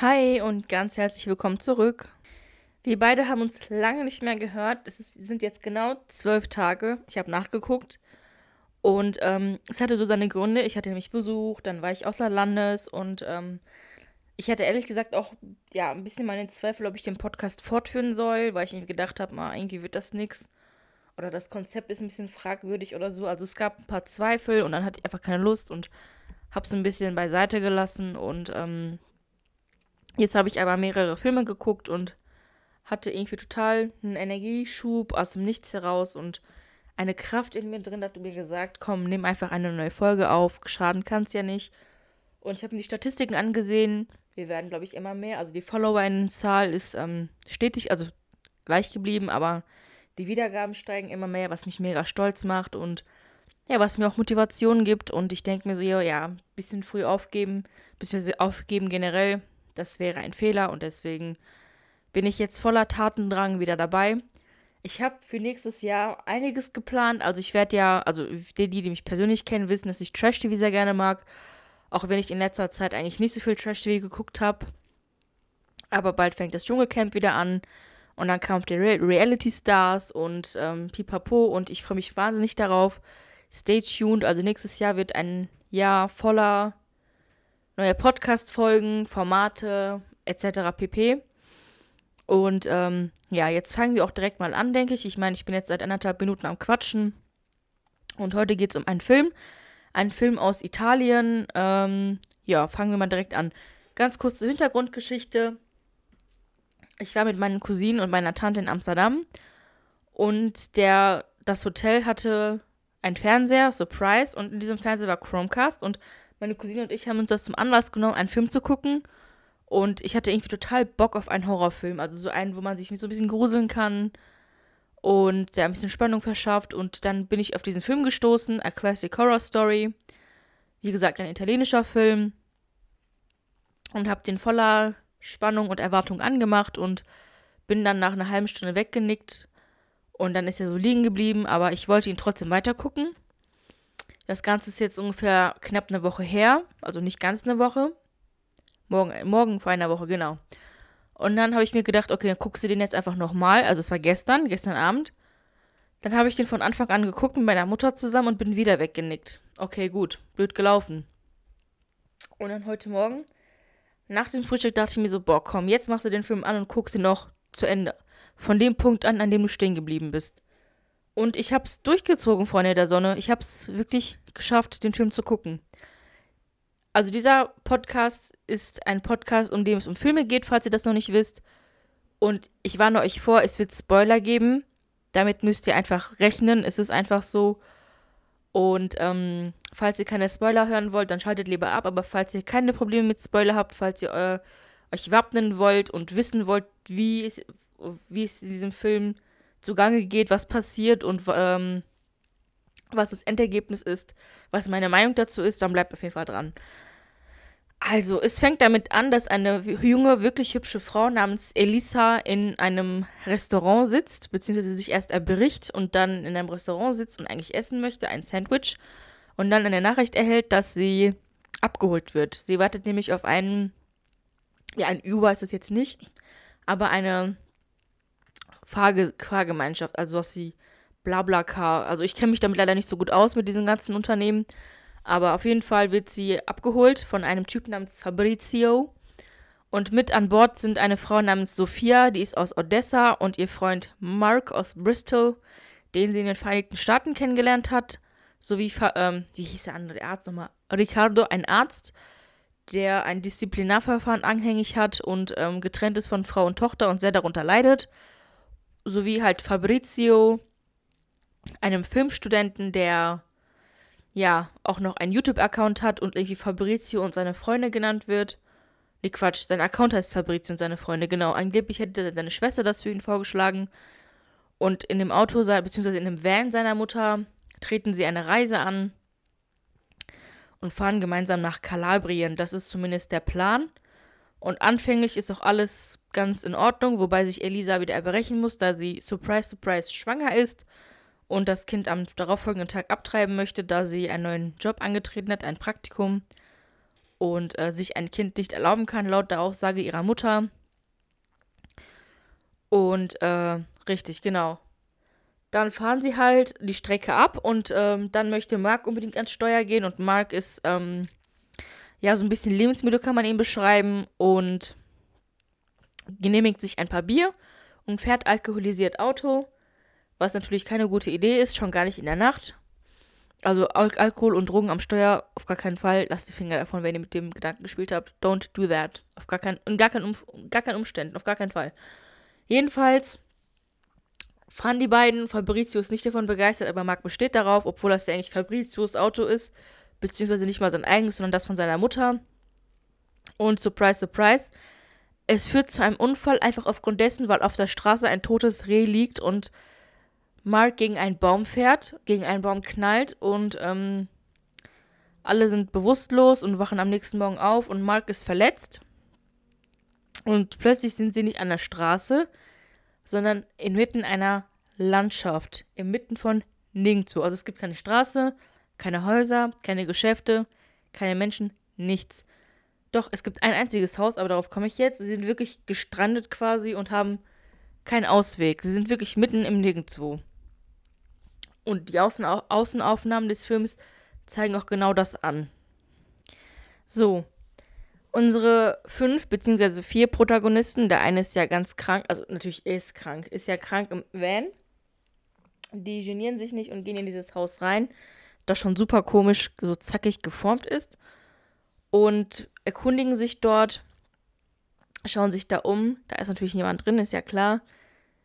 Hi und ganz herzlich willkommen zurück. Wir beide haben uns lange nicht mehr gehört. Es ist, sind jetzt genau zwölf Tage. Ich habe nachgeguckt. Und ähm, es hatte so seine Gründe. Ich hatte nämlich Besuch, dann war ich außer Landes und ähm, ich hatte ehrlich gesagt auch ja, ein bisschen meine Zweifel, ob ich den Podcast fortführen soll, weil ich irgendwie gedacht habe, irgendwie wird das nichts. Oder das Konzept ist ein bisschen fragwürdig oder so. Also es gab ein paar Zweifel und dann hatte ich einfach keine Lust und habe es ein bisschen beiseite gelassen. Und ähm, jetzt habe ich aber mehrere Filme geguckt und hatte irgendwie total einen Energieschub aus dem Nichts heraus und eine Kraft in mir drin, hat mir gesagt, komm, nimm einfach eine neue Folge auf, schaden kann es ja nicht. Und ich habe mir die Statistiken angesehen. Wir werden, glaube ich, immer mehr. Also die Follower-Zahl ist ähm, stetig, also gleich geblieben, aber die Wiedergaben steigen immer mehr, was mich mega stolz macht und ja, was mir auch Motivation gibt. Und ich denke mir so, ja, ein bisschen früh aufgeben, bisschen aufgeben generell, das wäre ein Fehler und deswegen bin ich jetzt voller Tatendrang wieder dabei. Ich habe für nächstes Jahr einiges geplant. Also ich werde ja, also die, die mich persönlich kennen, wissen, dass ich Trash-TV sehr gerne mag. Auch wenn ich in letzter Zeit eigentlich nicht so viel Trash-TV geguckt habe. Aber bald fängt das Dschungelcamp wieder an. Und dann kam die Re Reality Stars und ähm, Pipapo. Und ich freue mich wahnsinnig darauf. Stay tuned. Also nächstes Jahr wird ein Jahr voller neuer Podcast-Folgen, Formate etc. pp. Und ähm, ja, jetzt fangen wir auch direkt mal an, denke ich. Ich meine, ich bin jetzt seit anderthalb Minuten am Quatschen. Und heute geht es um einen Film. Ein Film aus Italien. Ähm, ja, fangen wir mal direkt an. Ganz kurz zur Hintergrundgeschichte. Ich war mit meinen Cousinen und meiner Tante in Amsterdam. Und der, das Hotel hatte einen Fernseher, Surprise. Und in diesem Fernseher war Chromecast. Und meine Cousine und ich haben uns das zum Anlass genommen, einen Film zu gucken. Und ich hatte irgendwie total Bock auf einen Horrorfilm. Also so einen, wo man sich so ein bisschen gruseln kann und der ein bisschen Spannung verschafft. Und dann bin ich auf diesen Film gestoßen, A Classic Horror Story. Wie gesagt, ein italienischer Film. Und habe den voller Spannung und Erwartung angemacht und bin dann nach einer halben Stunde weggenickt. Und dann ist er so liegen geblieben, aber ich wollte ihn trotzdem weitergucken. Das Ganze ist jetzt ungefähr knapp eine Woche her, also nicht ganz eine Woche. Morgen, morgen vor einer Woche, genau. Und dann habe ich mir gedacht, okay, dann guckst du den jetzt einfach nochmal. Also es war gestern, gestern Abend. Dann habe ich den von Anfang an geguckt mit meiner Mutter zusammen und bin wieder weggenickt. Okay, gut, blöd gelaufen. Und dann heute Morgen, nach dem Frühstück, dachte ich mir so, boah, komm, jetzt machst du den Film an und guckst ihn noch zu Ende. Von dem Punkt an, an dem du stehen geblieben bist. Und ich habe es durchgezogen, Freunde der Sonne. Ich habe es wirklich geschafft, den Film zu gucken. Also dieser Podcast ist ein Podcast, um den es um Filme geht, falls ihr das noch nicht wisst. Und ich warne euch vor, es wird Spoiler geben. Damit müsst ihr einfach rechnen. Es ist einfach so. Und ähm, falls ihr keine Spoiler hören wollt, dann schaltet lieber ab. Aber falls ihr keine Probleme mit Spoiler habt, falls ihr äh, euch wappnen wollt und wissen wollt, wie es, wie es in diesem Film zugange geht, was passiert und ähm, was das Endergebnis ist, was meine Meinung dazu ist, dann bleibt auf jeden Fall dran. Also, es fängt damit an, dass eine junge, wirklich hübsche Frau namens Elisa in einem Restaurant sitzt, beziehungsweise sich erst erbricht und dann in einem Restaurant sitzt und eigentlich essen möchte, ein Sandwich, und dann eine Nachricht erhält, dass sie abgeholt wird. Sie wartet nämlich auf einen, ja, ein Uber ist es jetzt nicht, aber eine Fahrge Fahrgemeinschaft, also was wie Blablacar. Also ich kenne mich damit leider nicht so gut aus mit diesen ganzen Unternehmen. Aber auf jeden Fall wird sie abgeholt von einem Typen namens Fabrizio. Und mit an Bord sind eine Frau namens Sophia, die ist aus Odessa, und ihr Freund Mark aus Bristol, den sie in den Vereinigten Staaten kennengelernt hat. Sowie, ähm, wie hieß der andere Arzt nochmal? Ricardo, ein Arzt, der ein Disziplinarverfahren anhängig hat und ähm, getrennt ist von Frau und Tochter und sehr darunter leidet. Sowie halt Fabrizio, einem Filmstudenten, der ja auch noch einen YouTube-Account hat und irgendwie Fabrizio und seine Freunde genannt wird. Nee, Quatsch, sein Account heißt Fabrizio und seine Freunde, genau. Angeblich hätte seine Schwester das für ihn vorgeschlagen. Und in dem Auto, beziehungsweise in dem Van seiner Mutter, treten sie eine Reise an und fahren gemeinsam nach Kalabrien. Das ist zumindest der Plan. Und anfänglich ist auch alles ganz in Ordnung, wobei sich Elisa wieder erbrechen muss, da sie, surprise, surprise, schwanger ist und das Kind am darauffolgenden Tag abtreiben möchte, da sie einen neuen Job angetreten hat, ein Praktikum. und äh, sich ein Kind nicht erlauben kann, laut der Aussage ihrer Mutter. Und äh, richtig, genau. Dann fahren sie halt die Strecke ab und ähm, dann möchte Mark unbedingt ans Steuer gehen und Mark ist ähm, ja so ein bisschen lebensmüde, kann man ihn beschreiben und genehmigt sich ein paar Bier und fährt alkoholisiert Auto, was natürlich keine gute Idee ist, schon gar nicht in der Nacht. Also Al Alkohol und Drogen am Steuer auf gar keinen Fall. Lasst die Finger davon, wenn ihr mit dem Gedanken gespielt habt. Don't do that. Auf gar keinen, in gar keinen, Umf gar keinen Umständen, auf gar keinen Fall. Jedenfalls fahren die beiden. Fabrizio ist nicht davon begeistert, aber Marc besteht darauf, obwohl das ja eigentlich Fabrizios Auto ist, beziehungsweise nicht mal sein eigenes, sondern das von seiner Mutter. Und surprise, surprise, es führt zu einem Unfall einfach aufgrund dessen, weil auf der Straße ein totes Reh liegt und Mark gegen einen Baum fährt, gegen einen Baum knallt und ähm, alle sind bewusstlos und wachen am nächsten Morgen auf und Mark ist verletzt. Und plötzlich sind sie nicht an der Straße, sondern inmitten einer Landschaft, inmitten von nirgendwo. Also es gibt keine Straße, keine Häuser, keine Geschäfte, keine Menschen, nichts. Doch, es gibt ein einziges Haus, aber darauf komme ich jetzt. Sie sind wirklich gestrandet quasi und haben keinen Ausweg. Sie sind wirklich mitten im Nirgendwo. Und die Außen Außenaufnahmen des Films zeigen auch genau das an. So, unsere fünf beziehungsweise vier Protagonisten, der eine ist ja ganz krank, also natürlich ist krank, ist ja krank im Van. Die genieren sich nicht und gehen in dieses Haus rein, das schon super komisch, so zackig geformt ist. Und erkundigen sich dort, schauen sich da um. Da ist natürlich niemand drin, ist ja klar.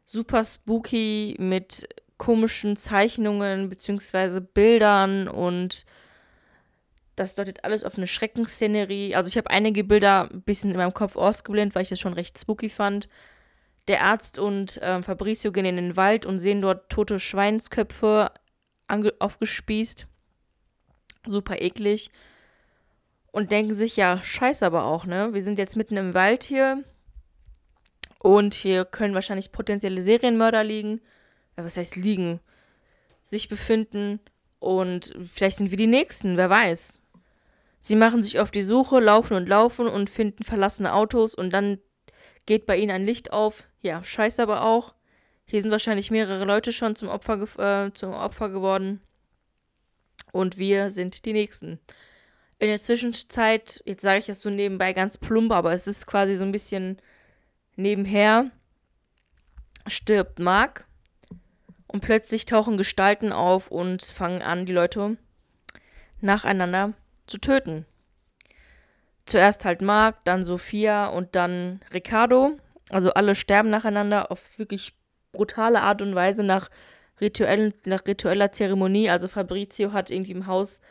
Super spooky mit komischen Zeichnungen bzw. Bildern und das deutet alles auf eine Schreckensszenerie. Also ich habe einige Bilder ein bisschen in meinem Kopf ausgeblendet, weil ich das schon recht spooky fand. Der Arzt und äh, Fabrizio gehen in den Wald und sehen dort tote Schweinsköpfe aufgespießt. Super eklig. Und denken sich, ja, scheiße aber auch, ne? Wir sind jetzt mitten im Wald hier. Und hier können wahrscheinlich potenzielle Serienmörder liegen was heißt liegen, sich befinden und vielleicht sind wir die Nächsten, wer weiß. Sie machen sich auf die Suche, laufen und laufen und finden verlassene Autos und dann geht bei ihnen ein Licht auf. Ja, scheiße aber auch. Hier sind wahrscheinlich mehrere Leute schon zum Opfer, äh, zum Opfer geworden. Und wir sind die Nächsten. In der Zwischenzeit, jetzt sage ich das so nebenbei ganz plump, aber es ist quasi so ein bisschen nebenher, stirbt Mark. Und plötzlich tauchen Gestalten auf und fangen an, die Leute nacheinander zu töten. Zuerst halt Mark, dann Sophia und dann Ricardo. Also alle sterben nacheinander auf wirklich brutale Art und Weise nach, rituellen, nach ritueller Zeremonie. Also Fabrizio hat irgendwie im Haus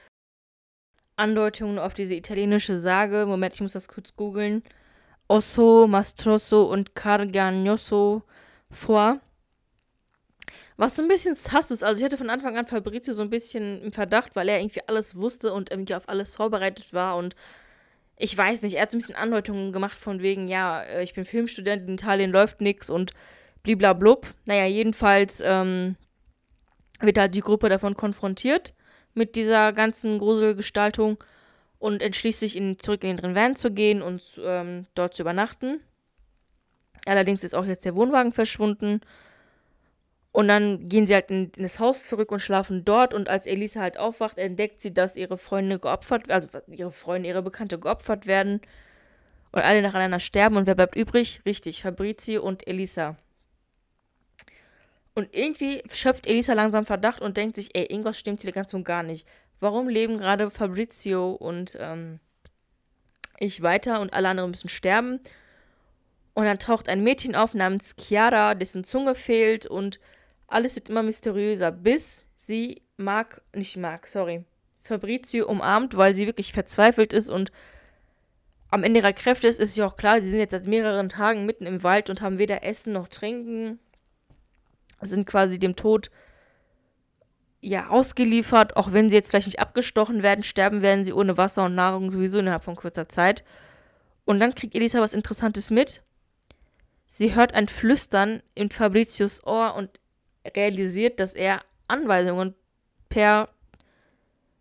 Andeutungen auf diese italienische Sage. Moment, ich muss das kurz googeln. Osso, Mastroso und Cargagnoso vor. Was so ein bisschen sass ist. Also ich hatte von Anfang an Fabrizio so ein bisschen im Verdacht, weil er irgendwie alles wusste und irgendwie auf alles vorbereitet war und ich weiß nicht, er hat so ein bisschen Andeutungen gemacht von wegen, ja, äh, ich bin Filmstudent, in Italien läuft nichts und bliblablub. Naja, jedenfalls ähm, wird halt die Gruppe davon konfrontiert mit dieser ganzen Gruselgestaltung und entschließt sich, in, zurück in den Van zu gehen und ähm, dort zu übernachten. Allerdings ist auch jetzt der Wohnwagen verschwunden und dann gehen sie halt in, in, das Haus zurück und schlafen dort. Und als Elisa halt aufwacht, entdeckt sie, dass ihre Freunde geopfert, also ihre Freunde, ihre Bekannte geopfert werden. Und alle nacheinander sterben. Und wer bleibt übrig? Richtig, Fabrizio und Elisa. Und irgendwie schöpft Elisa langsam Verdacht und denkt sich, ey, irgendwas stimmt hier ganz und gar nicht. Warum leben gerade Fabrizio und ähm, ich weiter und alle anderen müssen sterben? Und dann taucht ein Mädchen auf namens Chiara, dessen Zunge fehlt und alles wird immer mysteriöser, bis sie Mark, nicht Mark, sorry, Fabrizio umarmt, weil sie wirklich verzweifelt ist und am Ende ihrer Kräfte ist, ist ja auch klar, sie sind jetzt seit mehreren Tagen mitten im Wald und haben weder Essen noch Trinken, sind quasi dem Tod ja ausgeliefert, auch wenn sie jetzt vielleicht nicht abgestochen werden, sterben werden sie ohne Wasser und Nahrung sowieso innerhalb von kurzer Zeit. Und dann kriegt Elisa was Interessantes mit. Sie hört ein Flüstern in Fabricios Ohr und realisiert, dass er Anweisungen per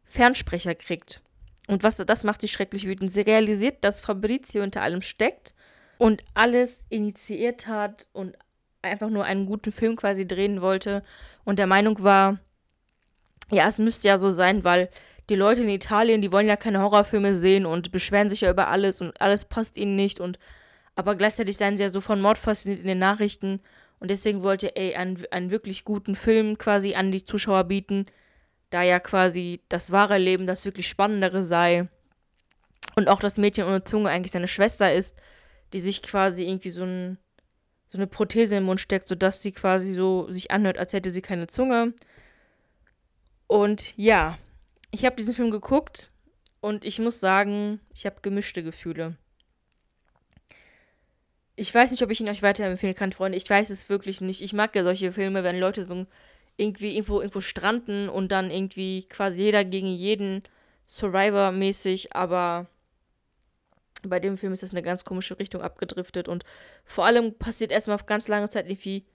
Fernsprecher kriegt. Und was das macht sie schrecklich wütend. Sie realisiert, dass Fabrizio hinter allem steckt und alles initiiert hat und einfach nur einen guten Film quasi drehen wollte und der Meinung war, ja, es müsste ja so sein, weil die Leute in Italien, die wollen ja keine Horrorfilme sehen und beschweren sich ja über alles und alles passt ihnen nicht und aber gleichzeitig seien sie ja so von Mord fasziniert in den Nachrichten und deswegen wollte er einen, einen wirklich guten Film quasi an die Zuschauer bieten, da ja quasi das wahre Leben das wirklich Spannendere sei und auch das Mädchen ohne Zunge eigentlich seine Schwester ist, die sich quasi irgendwie so, ein, so eine Prothese im Mund steckt, sodass sie quasi so sich anhört, als hätte sie keine Zunge. Und ja, ich habe diesen Film geguckt und ich muss sagen, ich habe gemischte Gefühle. Ich weiß nicht, ob ich ihn euch weiterempfehlen kann, Freunde. Ich weiß es wirklich nicht. Ich mag ja solche Filme, wenn Leute so irgendwie irgendwo, irgendwo stranden und dann irgendwie quasi jeder gegen jeden Survivor-mäßig, aber bei dem Film ist das eine ganz komische Richtung abgedriftet und vor allem passiert erstmal auf ganz lange Zeit irgendwie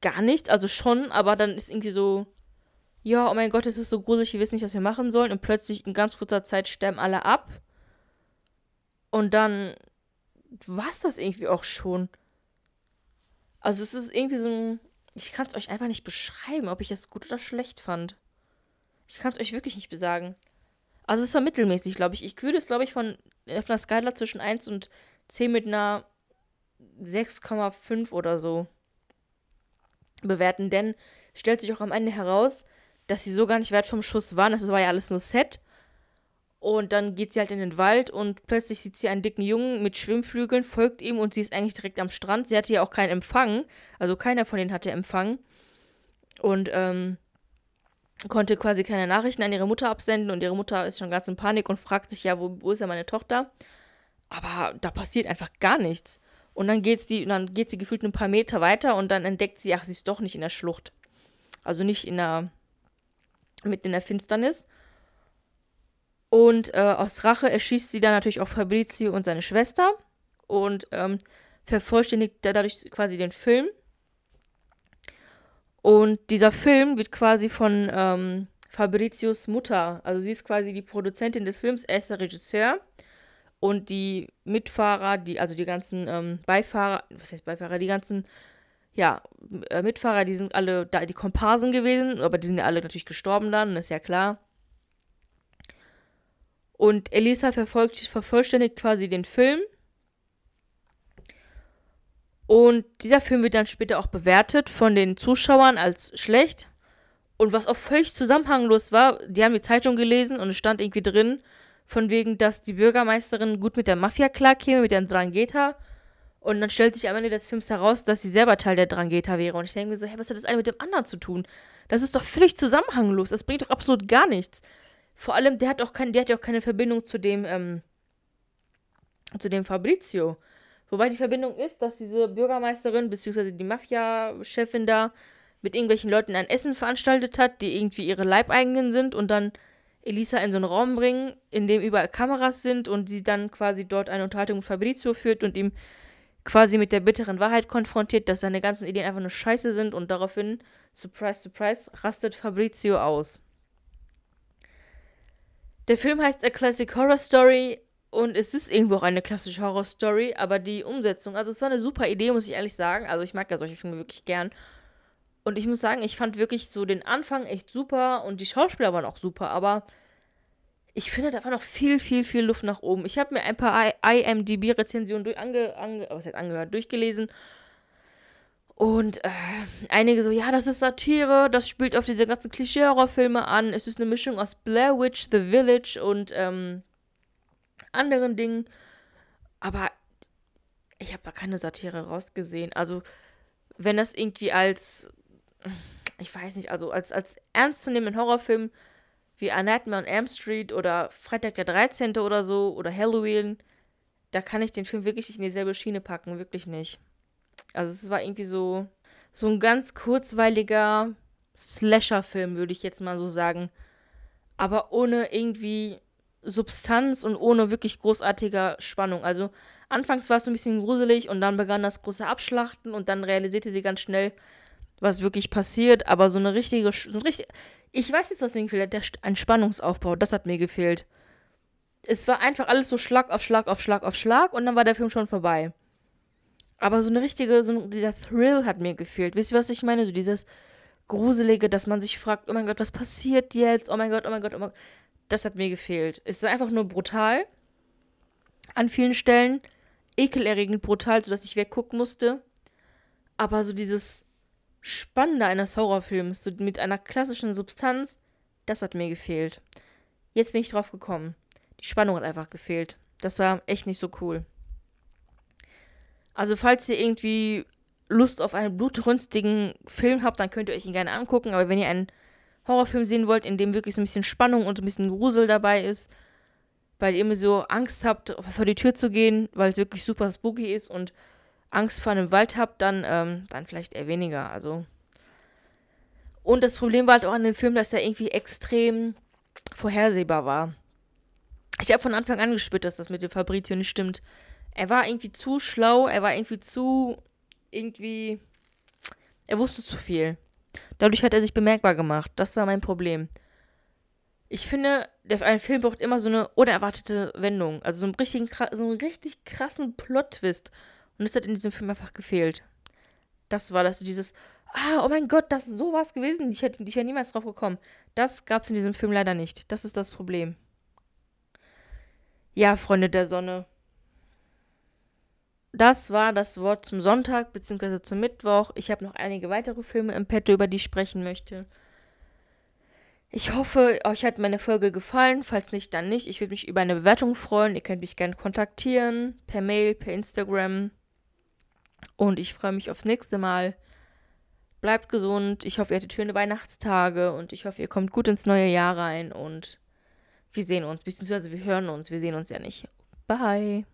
gar nichts. Also schon, aber dann ist irgendwie so, ja, oh mein Gott, es ist so gruselig, wir wissen nicht, was wir machen sollen. Und plötzlich in ganz kurzer Zeit sterben alle ab. Und dann war es das irgendwie auch schon. Also es ist irgendwie so ein... Ich kann es euch einfach nicht beschreiben, ob ich das gut oder schlecht fand. Ich kann es euch wirklich nicht besagen. Also es war mittelmäßig, glaube ich. Ich würde es, glaube ich, von auf einer Skala zwischen 1 und 10 mit einer 6,5 oder so bewerten. Denn stellt sich auch am Ende heraus, dass sie so gar nicht weit vom Schuss waren. Das war ja alles nur Set. Und dann geht sie halt in den Wald und plötzlich sieht sie einen dicken Jungen mit Schwimmflügeln, folgt ihm und sie ist eigentlich direkt am Strand. Sie hatte ja auch keinen Empfang. Also keiner von denen hatte Empfang. Und ähm, konnte quasi keine Nachrichten an ihre Mutter absenden und ihre Mutter ist schon ganz in Panik und fragt sich ja, wo, wo ist ja meine Tochter? Aber da passiert einfach gar nichts. Und dann geht sie, dann geht sie gefühlt ein paar Meter weiter und dann entdeckt sie, ach, sie ist doch nicht in der Schlucht. Also nicht in der mitten in der Finsternis. Und äh, aus Rache erschießt sie dann natürlich auch Fabrizio und seine Schwester und ähm, vervollständigt dadurch quasi den Film. Und dieser Film wird quasi von ähm, Fabrizios Mutter, also sie ist quasi die Produzentin des Films, er ist der Regisseur. Und die Mitfahrer, die, also die ganzen ähm, Beifahrer, was heißt Beifahrer, die ganzen ja, äh, Mitfahrer, die sind alle da, die Komparsen gewesen, aber die sind ja alle natürlich gestorben dann, ist ja klar. Und Elisa verfolgt, vervollständigt quasi den Film. Und dieser Film wird dann später auch bewertet von den Zuschauern als schlecht. Und was auch völlig zusammenhanglos war, die haben die Zeitung gelesen und es stand irgendwie drin, von wegen, dass die Bürgermeisterin gut mit der Mafia klarkäme, mit der Drangheta und dann stellt sich am Ende des Films heraus, dass sie selber Teil der Drangheta wäre. Und ich denke mir so, hey, was hat das eine mit dem anderen zu tun? Das ist doch völlig zusammenhanglos. Das bringt doch absolut gar nichts. Vor allem, der hat auch kein, der hat ja auch keine Verbindung zu dem, ähm, zu dem Fabrizio. Wobei die Verbindung ist, dass diese Bürgermeisterin bzw. die Mafia-Chefin da mit irgendwelchen Leuten ein Essen veranstaltet hat, die irgendwie ihre Leibeigenen sind und dann Elisa in so einen Raum bringen, in dem überall Kameras sind und sie dann quasi dort eine Unterhaltung mit Fabrizio führt und ihm quasi mit der bitteren Wahrheit konfrontiert, dass seine ganzen Ideen einfach nur scheiße sind und daraufhin, surprise, surprise, rastet Fabrizio aus. Der Film heißt A Classic Horror Story und es ist irgendwo auch eine klassische Horror Story, aber die Umsetzung, also es war eine super Idee, muss ich ehrlich sagen. Also ich mag ja solche Filme wirklich gern. Und ich muss sagen, ich fand wirklich so den Anfang echt super und die Schauspieler waren auch super, aber ich finde, da war noch viel, viel, viel Luft nach oben. Ich habe mir ein paar IMDb-Rezensionen ange, ange, was heißt angehört, durchgelesen. Und äh, einige so, ja, das ist Satire, das spielt auf diese ganzen Klischee-Horrorfilme an. Es ist eine Mischung aus Blair Witch, The Village und ähm, anderen Dingen. Aber ich habe da keine Satire rausgesehen. Also, wenn das irgendwie als, ich weiß nicht, also als, als ernstzunehmenden Horrorfilm wie A Nightmare on Elm Street oder Freitag der 13. oder so oder Halloween, da kann ich den Film wirklich nicht in dieselbe Schiene packen, wirklich nicht. Also es war irgendwie so so ein ganz kurzweiliger Slasher-Film, würde ich jetzt mal so sagen, aber ohne irgendwie Substanz und ohne wirklich großartiger Spannung. Also anfangs war es so ein bisschen gruselig und dann begann das große Abschlachten und dann realisierte sie ganz schnell, was wirklich passiert, aber so eine richtige, so ein richtig, ich weiß jetzt, was mir gefehlt hat, ein Spannungsaufbau, das hat mir gefehlt. Es war einfach alles so Schlag auf Schlag auf Schlag auf Schlag und dann war der Film schon vorbei. Aber so eine richtige, so dieser Thrill hat mir gefehlt. Wisst ihr, was ich meine? So dieses Gruselige, dass man sich fragt, oh mein Gott, was passiert jetzt? Oh mein Gott, oh mein Gott, oh mein Gott. Das hat mir gefehlt. Es ist einfach nur brutal. An vielen Stellen. Ekelerregend brutal, sodass ich weggucken musste. Aber so dieses Spannende eines Horrorfilms, so mit einer klassischen Substanz, das hat mir gefehlt. Jetzt bin ich drauf gekommen. Die Spannung hat einfach gefehlt. Das war echt nicht so cool. Also, falls ihr irgendwie Lust auf einen blutrünstigen Film habt, dann könnt ihr euch ihn gerne angucken. Aber wenn ihr einen Horrorfilm sehen wollt, in dem wirklich so ein bisschen Spannung und ein bisschen Grusel dabei ist, weil ihr immer so Angst habt, vor die Tür zu gehen, weil es wirklich super spooky ist und Angst vor einem Wald habt, dann, ähm, dann vielleicht eher weniger. Also. Und das Problem war halt auch an dem Film, dass er irgendwie extrem vorhersehbar war. Ich habe von Anfang an gespürt, dass das mit dem Fabrizio nicht stimmt. Er war irgendwie zu schlau, er war irgendwie zu. Irgendwie. Er wusste zu viel. Dadurch hat er sich bemerkbar gemacht. Das war mein Problem. Ich finde, ein Film braucht immer so eine unerwartete Wendung. Also so einen, richtigen, so einen richtig krassen Plot-Twist. Und das hat in diesem Film einfach gefehlt. Das war das, dieses, ah, oh mein Gott, das ist sowas gewesen. Ich hätte ich wäre niemals drauf gekommen. Das gab es in diesem Film leider nicht. Das ist das Problem. Ja, Freunde der Sonne. Das war das Wort zum Sonntag bzw. zum Mittwoch. Ich habe noch einige weitere Filme im Petto, über die ich sprechen möchte. Ich hoffe, euch hat meine Folge gefallen. Falls nicht, dann nicht. Ich würde mich über eine Bewertung freuen. Ihr könnt mich gerne kontaktieren. Per Mail, per Instagram. Und ich freue mich aufs nächste Mal. Bleibt gesund. Ich hoffe, ihr hattet schöne Weihnachtstage. Und ich hoffe, ihr kommt gut ins neue Jahr rein. Und wir sehen uns. Beziehungsweise wir hören uns. Wir sehen uns ja nicht. Bye.